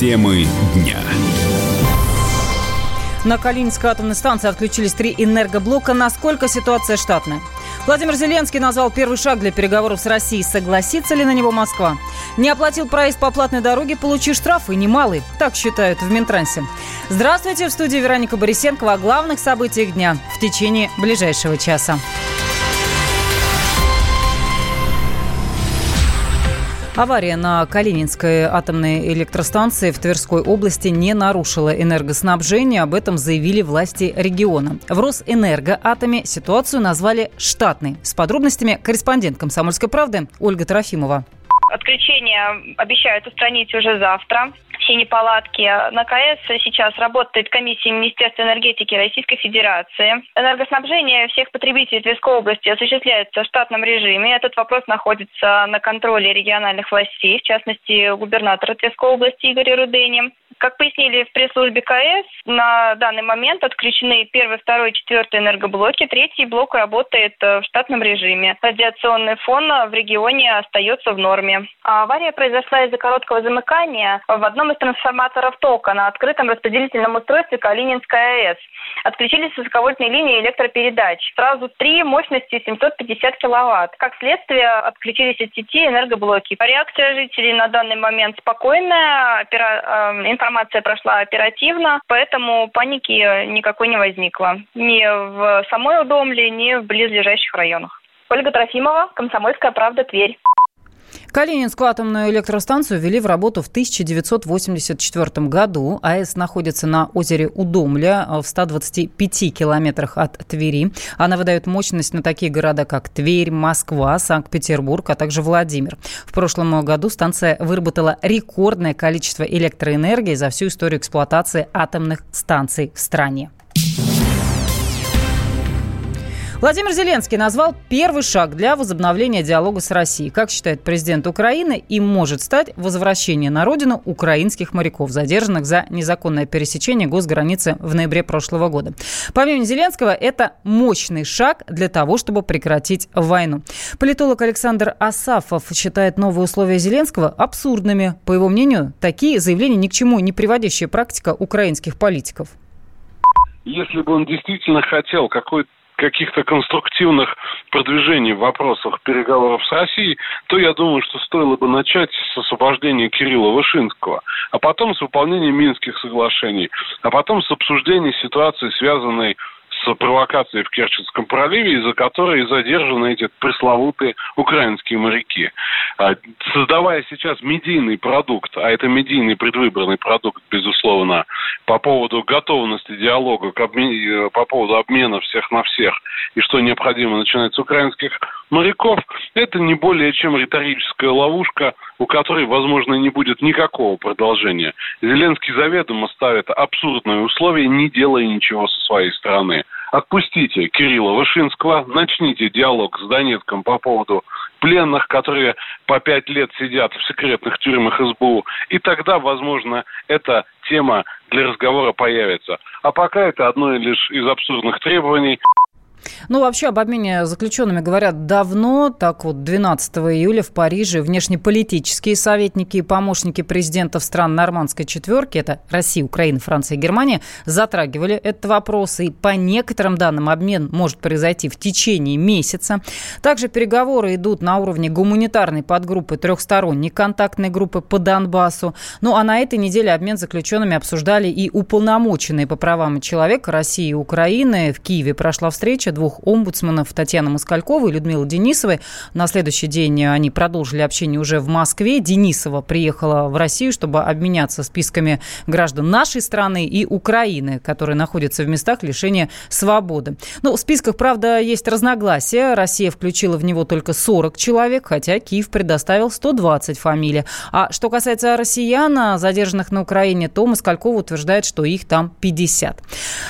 Темы дня. На Калининской атомной станции отключились три энергоблока. Насколько ситуация штатная? Владимир Зеленский назвал первый шаг для переговоров с Россией. Согласится ли на него Москва? Не оплатил проезд по платной дороге, получи штрафы немалый. Так считают в Минтрансе. Здравствуйте, в студии Вероника Борисенкова о главных событиях дня в течение ближайшего часа. Авария на Калининской атомной электростанции в Тверской области не нарушила энергоснабжение. Об этом заявили власти региона. В Росэнергоатоме ситуацию назвали штатной. С подробностями корреспондент «Комсомольской правды» Ольга Трофимова. Отключение обещают устранить уже завтра все неполадки. На КС сейчас работает комиссия Министерства энергетики Российской Федерации. Энергоснабжение всех потребителей Тверской области осуществляется в штатном режиме. Этот вопрос находится на контроле региональных властей, в частности, губернатора Тверской области Игоря Рудени. Как пояснили в пресс-службе КС, на данный момент отключены первый, второй, четвертый энергоблоки. Третий блок работает э, в штатном режиме. Радиационный фон в регионе остается в норме. А авария произошла из-за короткого замыкания в одном из трансформаторов тока на открытом распределительном устройстве Калининская АЭС. Отключились высоковольтные линии электропередач. Сразу три мощности 750 киловатт. Как следствие, отключились от сети энергоблоки. Реакция жителей на данный момент спокойная. Опера... Информация информация прошла оперативно, поэтому паники никакой не возникло. Ни в самой Удомле, ни в близлежащих районах. Ольга Трофимова, Комсомольская правда, Тверь. Калининскую атомную электростанцию ввели в работу в 1984 году. АЭС находится на озере Удомля в 125 километрах от Твери. Она выдает мощность на такие города, как Тверь, Москва, Санкт-Петербург, а также Владимир. В прошлом году станция выработала рекордное количество электроэнергии за всю историю эксплуатации атомных станций в стране. Владимир Зеленский назвал первый шаг для возобновления диалога с Россией. Как считает президент Украины, им может стать возвращение на родину украинских моряков, задержанных за незаконное пересечение госграницы в ноябре прошлого года. Помимо Зеленского, это мощный шаг для того, чтобы прекратить войну. Политолог Александр Асафов считает новые условия Зеленского абсурдными. По его мнению, такие заявления ни к чему не приводящая практика украинских политиков. Если бы он действительно хотел какой-то каких-то конструктивных продвижений в вопросах переговоров с Россией, то я думаю, что стоило бы начать с освобождения Кирилла Вышинского, а потом с выполнения Минских соглашений, а потом с обсуждения ситуации, связанной с провокацией в Керченском проливе, из-за которой задержаны эти пресловутые украинские моряки. А, создавая сейчас медийный продукт, а это медийный предвыборный продукт, безусловно, по поводу готовности диалога, э, по поводу обмена всех на всех, и что необходимо начинать с украинских моряков, это не более чем риторическая ловушка, у которой, возможно, не будет никакого продолжения. Зеленский заведомо ставит абсурдные условия, не делая ничего со своей стороны. Отпустите Кирилла Вышинского, начните диалог с Донецком по поводу пленных, которые по пять лет сидят в секретных тюрьмах СБУ, и тогда, возможно, эта тема для разговора появится. А пока это одно лишь из абсурдных требований. Ну, вообще об обмене заключенными говорят давно. Так вот, 12 июля в Париже внешнеполитические советники и помощники президентов стран нормандской четверки, это Россия, Украина, Франция и Германия, затрагивали этот вопрос. И по некоторым данным обмен может произойти в течение месяца. Также переговоры идут на уровне гуманитарной подгруппы трехсторонней контактной группы по Донбассу. Ну, а на этой неделе обмен заключенными обсуждали и уполномоченные по правам человека России и Украины. В Киеве прошла встреча встреча двух омбудсменов Татьяны Москальковой и Людмилы Денисовой. На следующий день они продолжили общение уже в Москве. Денисова приехала в Россию, чтобы обменяться списками граждан нашей страны и Украины, которые находятся в местах лишения свободы. Ну, в списках, правда, есть разногласия. Россия включила в него только 40 человек, хотя Киев предоставил 120 фамилий. А что касается россиян, задержанных на Украине, то Москалькова утверждает, что их там 50.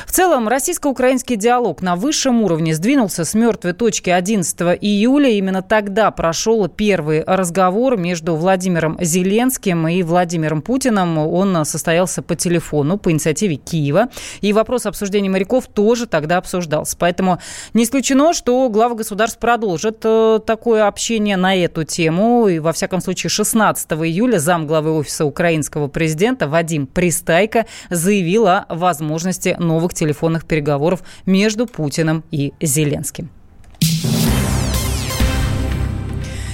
В целом, российско-украинский диалог на высшем уровне уровне сдвинулся с мертвой точки 11 июля. Именно тогда прошел первый разговор между Владимиром Зеленским и Владимиром Путиным. Он состоялся по телефону по инициативе Киева. И вопрос обсуждения моряков тоже тогда обсуждался. Поэтому не исключено, что главы государств продолжат э, такое общение на эту тему. И, во всяком случае, 16 июля замглавы офиса украинского президента Вадим Пристайко заявил о возможности новых телефонных переговоров между Путиным и Зеленским.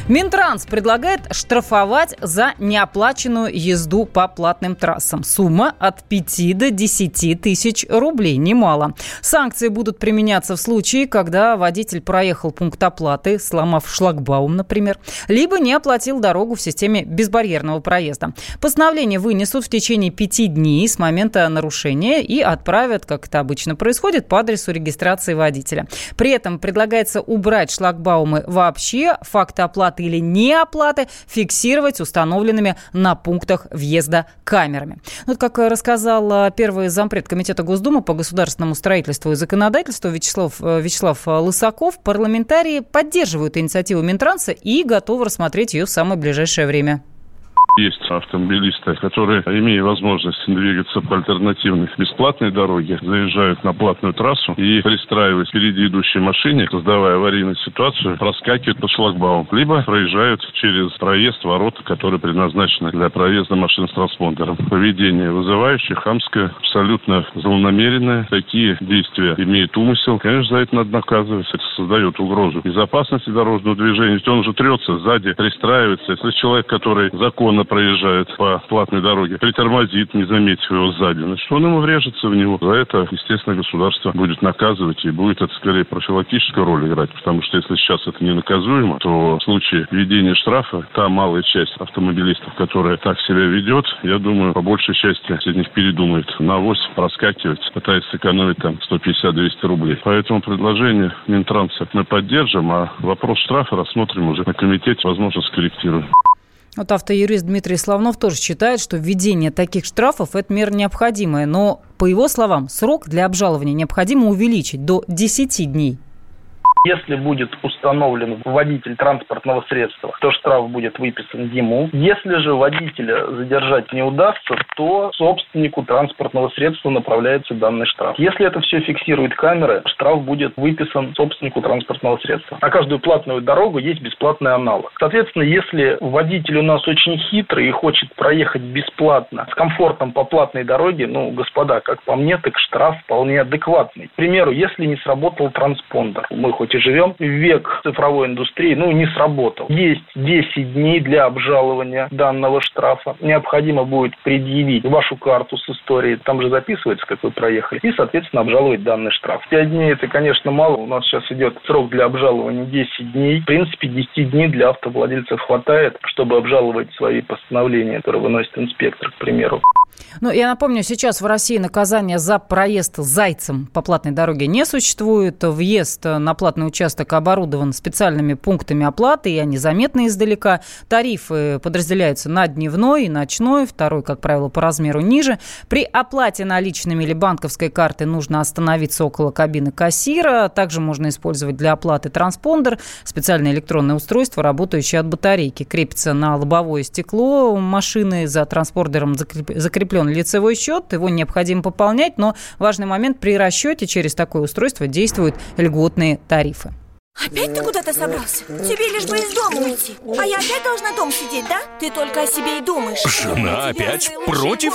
Минтранс предлагает штрафовать за неоплаченную езду по платным трассам. Сумма от 5 до 10 тысяч рублей. Немало. Санкции будут применяться в случае, когда водитель проехал пункт оплаты, сломав шлагбаум, например, либо не оплатил дорогу в системе безбарьерного проезда. Постановление вынесут в течение пяти дней с момента нарушения и отправят, как это обычно происходит, по адресу регистрации водителя. При этом предлагается убрать шлагбаумы вообще. Факты оплаты оплаты или неоплаты фиксировать установленными на пунктах въезда камерами. Ну, вот как рассказал первый зампред Комитета Госдумы по государственному строительству и законодательству Вячеслав, э, Вячеслав Лысаков, парламентарии поддерживают инициативу Минтранса и готовы рассмотреть ее в самое ближайшее время. Есть автомобилисты, которые, имея возможность двигаться по альтернативной бесплатной дороге, заезжают на платную трассу и, пристраиваясь впереди идущей машине, создавая аварийную ситуацию, проскакивают по шлагбауму. Либо проезжают через проезд ворота, которые предназначены для проезда машин с транспондером. Поведение вызывающее, хамское, абсолютно злонамеренное. Такие действия имеют умысел. Конечно, за это надо наказывать. Это создает угрозу безопасности дорожного движения. Ведь он уже трется сзади, пристраивается. Если человек, который законно проезжает по платной дороге, притормозит, не заметив его сзади, значит, он ему врежется в него. За это, естественно, государство будет наказывать и будет это скорее профилактическую роль играть, потому что если сейчас это не наказуемо, то в случае введения штрафа та малая часть автомобилистов, которая так себя ведет, я думаю, по большей части из них передумает на ось проскакивать, пытается сэкономить там 150-200 рублей. Поэтому предложение Минтранса мы поддержим, а вопрос штрафа рассмотрим уже на комитете, возможно, скорректируем. Вот автоюрист Дмитрий Славнов тоже считает, что введение таких штрафов – это мера необходимая. Но, по его словам, срок для обжалования необходимо увеличить до 10 дней. Если будет установлен водитель транспортного средства, то штраф будет выписан ему. Если же водителя задержать не удастся, то собственнику транспортного средства направляется данный штраф. Если это все фиксирует камеры, штраф будет выписан собственнику транспортного средства. На каждую платную дорогу есть бесплатный аналог. Соответственно, если водитель у нас очень хитрый и хочет проехать бесплатно, с комфортом по платной дороге, ну, господа, как по мне, так штраф вполне адекватный. К примеру, если не сработал транспондер, мы хоть и живем век цифровой индустрии, ну, не сработал. Есть 10 дней для обжалования данного штрафа. Необходимо будет предъявить вашу карту с историей, там же записывается, как вы проехали, и, соответственно, обжаловать данный штраф. 5 дней это, конечно, мало. У нас сейчас идет срок для обжалования 10 дней. В принципе, 10 дней для автовладельцев хватает, чтобы обжаловать свои постановления, которые выносит инспектор, к примеру. Ну, я напомню, сейчас в России наказание за проезд зайцем по платной дороге не существует. Въезд на платный участок оборудован специальными пунктами оплаты, и они заметны издалека. Тарифы подразделяются на дневной и ночной, второй, как правило, по размеру ниже. При оплате наличными или банковской картой нужно остановиться около кабины кассира. Также можно использовать для оплаты транспондер, специальное электронное устройство, работающее от батарейки. Крепится на лобовое стекло машины, за транспордером закреплено закреплен лицевой счет, его необходимо пополнять, но важный момент при расчете через такое устройство действуют льготные тарифы. Опять ты куда-то собрался? Тебе лишь бы из дома уйти А я опять должна дома сидеть, да? Ты только о себе и думаешь Жена опять против?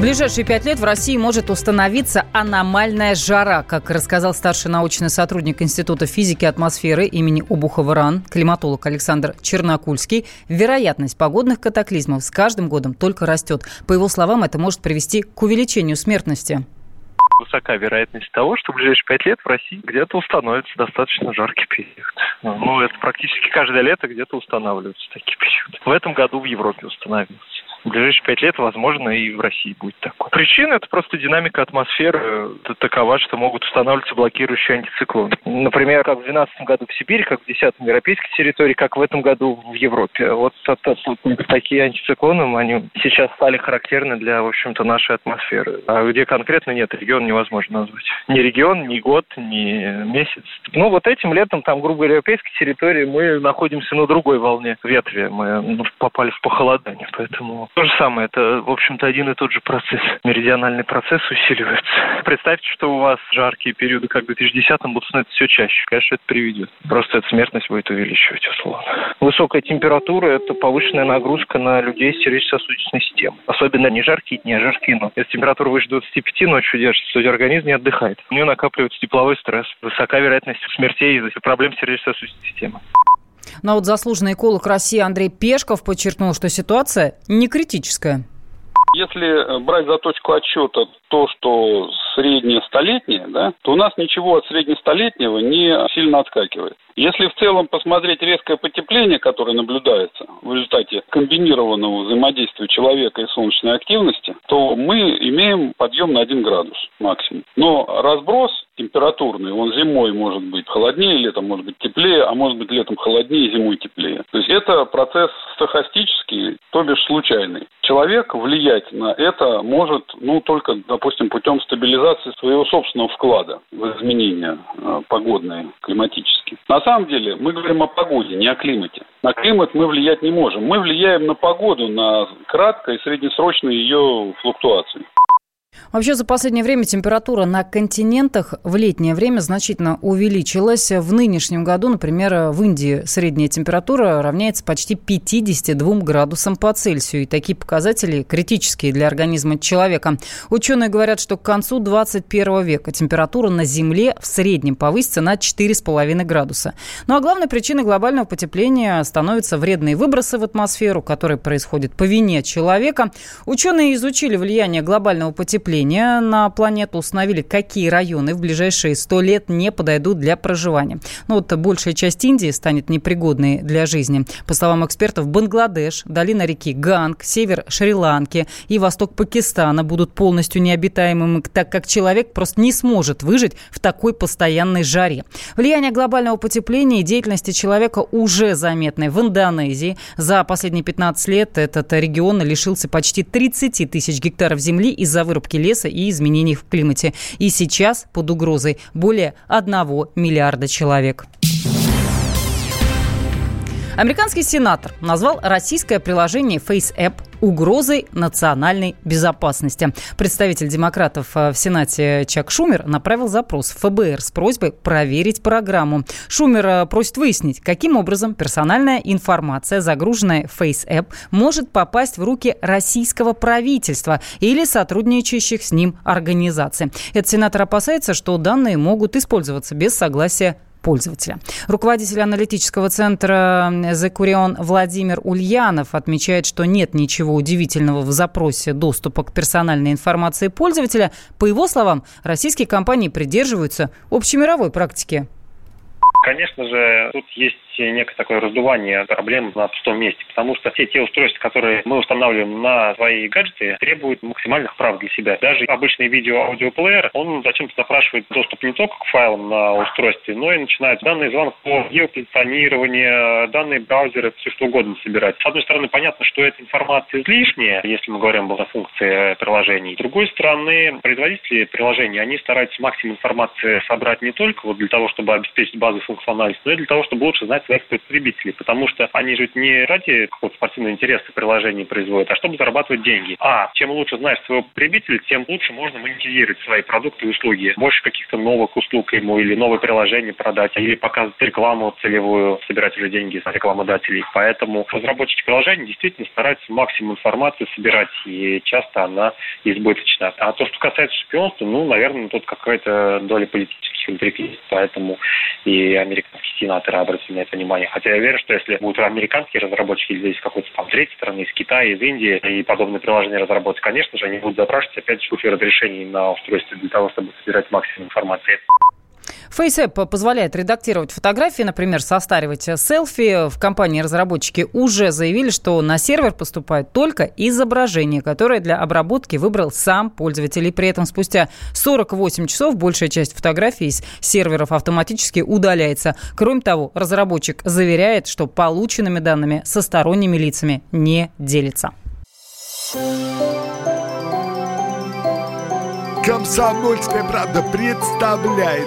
В ближайшие пять лет в России может установиться аномальная жара, как рассказал старший научный сотрудник Института физики атмосферы имени Обухова-РАН, климатолог Александр Чернокульский. Вероятность погодных катаклизмов с каждым годом только растет. По его словам, это может привести к увеличению смертности. высока вероятность того, что в ближайшие пять лет в России где-то установится достаточно жаркий период. Ну, это практически каждое лето где-то устанавливаются такие периоды. В этом году в Европе установился в ближайшие пять лет, возможно, и в России будет такое. Причина – это просто динамика атмосферы это такова, что могут устанавливаться блокирующие антициклоны. Например, как в 2012 году в Сибири, как в 2010 европейской территории, как в этом году в Европе. Вот такие антициклоны, они сейчас стали характерны для, в общем-то, нашей атмосферы. А где конкретно нет, регион невозможно назвать. Ни регион, ни год, ни месяц. Ну, вот этим летом, там, грубо говоря, европейской территории мы находимся на другой волне ветре. Мы ну, попали в похолодание, поэтому то же самое, это, в общем-то, один и тот же процесс. Меридиональный процесс усиливается. Представьте, что у вас жаркие периоды, как в 2010-м, будут становиться все чаще. Конечно, это приведет. Просто эта смертность будет увеличивать, условно. Высокая температура – это повышенная нагрузка на людей с сердечно-сосудистой системой. Особенно не жаркие дни, а жаркие ночи. Если температура выше 25 ночью держится, то организм не отдыхает. У нее накапливается тепловой стресс. Высока вероятность смертей из-за проблем сердечно-сосудистой системы. Но вот заслуженный эколог России Андрей Пешков подчеркнул, что ситуация не критическая. Если брать за точку отсчета то, что среднее столетнее, да, то у нас ничего от среднестолетнего не сильно отскакивает. Если в целом посмотреть резкое потепление, которое наблюдается в результате комбинированного взаимодействия человека и солнечной активности, то мы имеем подъем на 1 градус максимум. Но разброс температурный, он зимой может быть холоднее, летом может быть теплее, а может быть летом холоднее, зимой теплее. То есть это процесс стохастический, то бишь случайный. Человек влиять на это может, ну, только, допустим, путем стабилизации своего собственного вклада в изменения э, погодные, климатические. На самом деле мы говорим о погоде, не о климате. На климат мы влиять не можем. Мы влияем на погоду, на краткое и среднесрочные ее флуктуации. Вообще за последнее время температура на континентах в летнее время значительно увеличилась. В нынешнем году, например, в Индии средняя температура равняется почти 52 градусам по Цельсию. И такие показатели критические для организма человека. Ученые говорят, что к концу 21 века температура на Земле в среднем повысится на 4,5 градуса. Ну а главной причиной глобального потепления становятся вредные выбросы в атмосферу, которые происходят по вине человека. Ученые изучили влияние глобального потепления потепления на планету установили, какие районы в ближайшие 100 лет не подойдут для проживания. Ну вот большая часть Индии станет непригодной для жизни. По словам экспертов, Бангладеш, долина реки Ганг, север Шри-Ланки и восток Пакистана будут полностью необитаемыми, так как человек просто не сможет выжить в такой постоянной жаре. Влияние глобального потепления и деятельности человека уже заметны в Индонезии. За последние 15 лет этот регион лишился почти 30 тысяч гектаров земли из-за вырубки леса и изменений в климате. И сейчас под угрозой более 1 миллиарда человек. Американский сенатор назвал российское приложение FaceApp угрозой национальной безопасности. Представитель демократов э, в Сенате Чак Шумер направил запрос в ФБР с просьбой проверить программу. Шумер э, просит выяснить, каким образом персональная информация, загруженная в FaceApp, может попасть в руки российского правительства или сотрудничающих с ним организаций. Этот сенатор опасается, что данные могут использоваться без согласия пользователя. Руководитель аналитического центра «Закурион» Владимир Ульянов отмечает, что нет ничего удивительного в запросе доступа к персональной информации пользователя. По его словам, российские компании придерживаются общемировой практики. Конечно же, тут есть некое такое раздувание проблем на пустом месте, потому что все те устройства, которые мы устанавливаем на свои гаджеты, требуют максимальных прав для себя. Даже обычный видео-аудиоплеер, он зачем-то запрашивает доступ не только к файлам на устройстве, но и начинает данные звонков, геопозиционирование, данные браузеры, все что угодно собирать. С одной стороны, понятно, что эта информация излишняя, если мы говорим о функции приложений. С другой стороны, производители приложений, они стараются максимум информации собрать не только вот для того, чтобы обеспечить базу функциональность, но и для того, чтобы лучше знать своих потребителей, потому что они же не ради какого-то спортивного интереса приложений производят, а чтобы зарабатывать деньги. А чем лучше знаешь своего потребителя, тем лучше можно монетизировать свои продукты и услуги. Больше каких-то новых услуг ему или новое приложение продать, или показывать рекламу целевую, собирать уже деньги с рекламодателей. Поэтому разработчики приложений действительно стараются максимум информации собирать, и часто она избыточна. А то, что касается шпионства, ну, наверное, тут какая-то доля политических интриг есть, поэтому и американские сенаторы обратили на это понимание. Хотя я уверен, что если будут американские разработчики из какой-то там третьей страны, из Китая, из Индии, и подобные приложения разработать, конечно же, они будут запрашивать опять же разрешений на устройстве для того, чтобы собирать максимум информации. FaceApp позволяет редактировать фотографии, например, состаривать селфи. В компании-разработчики уже заявили, что на сервер поступает только изображение, которое для обработки выбрал сам пользователь. И при этом спустя 48 часов большая часть фотографий из серверов автоматически удаляется. Кроме того, разработчик заверяет, что полученными данными со сторонними лицами не делится. Комсомольская правда представляет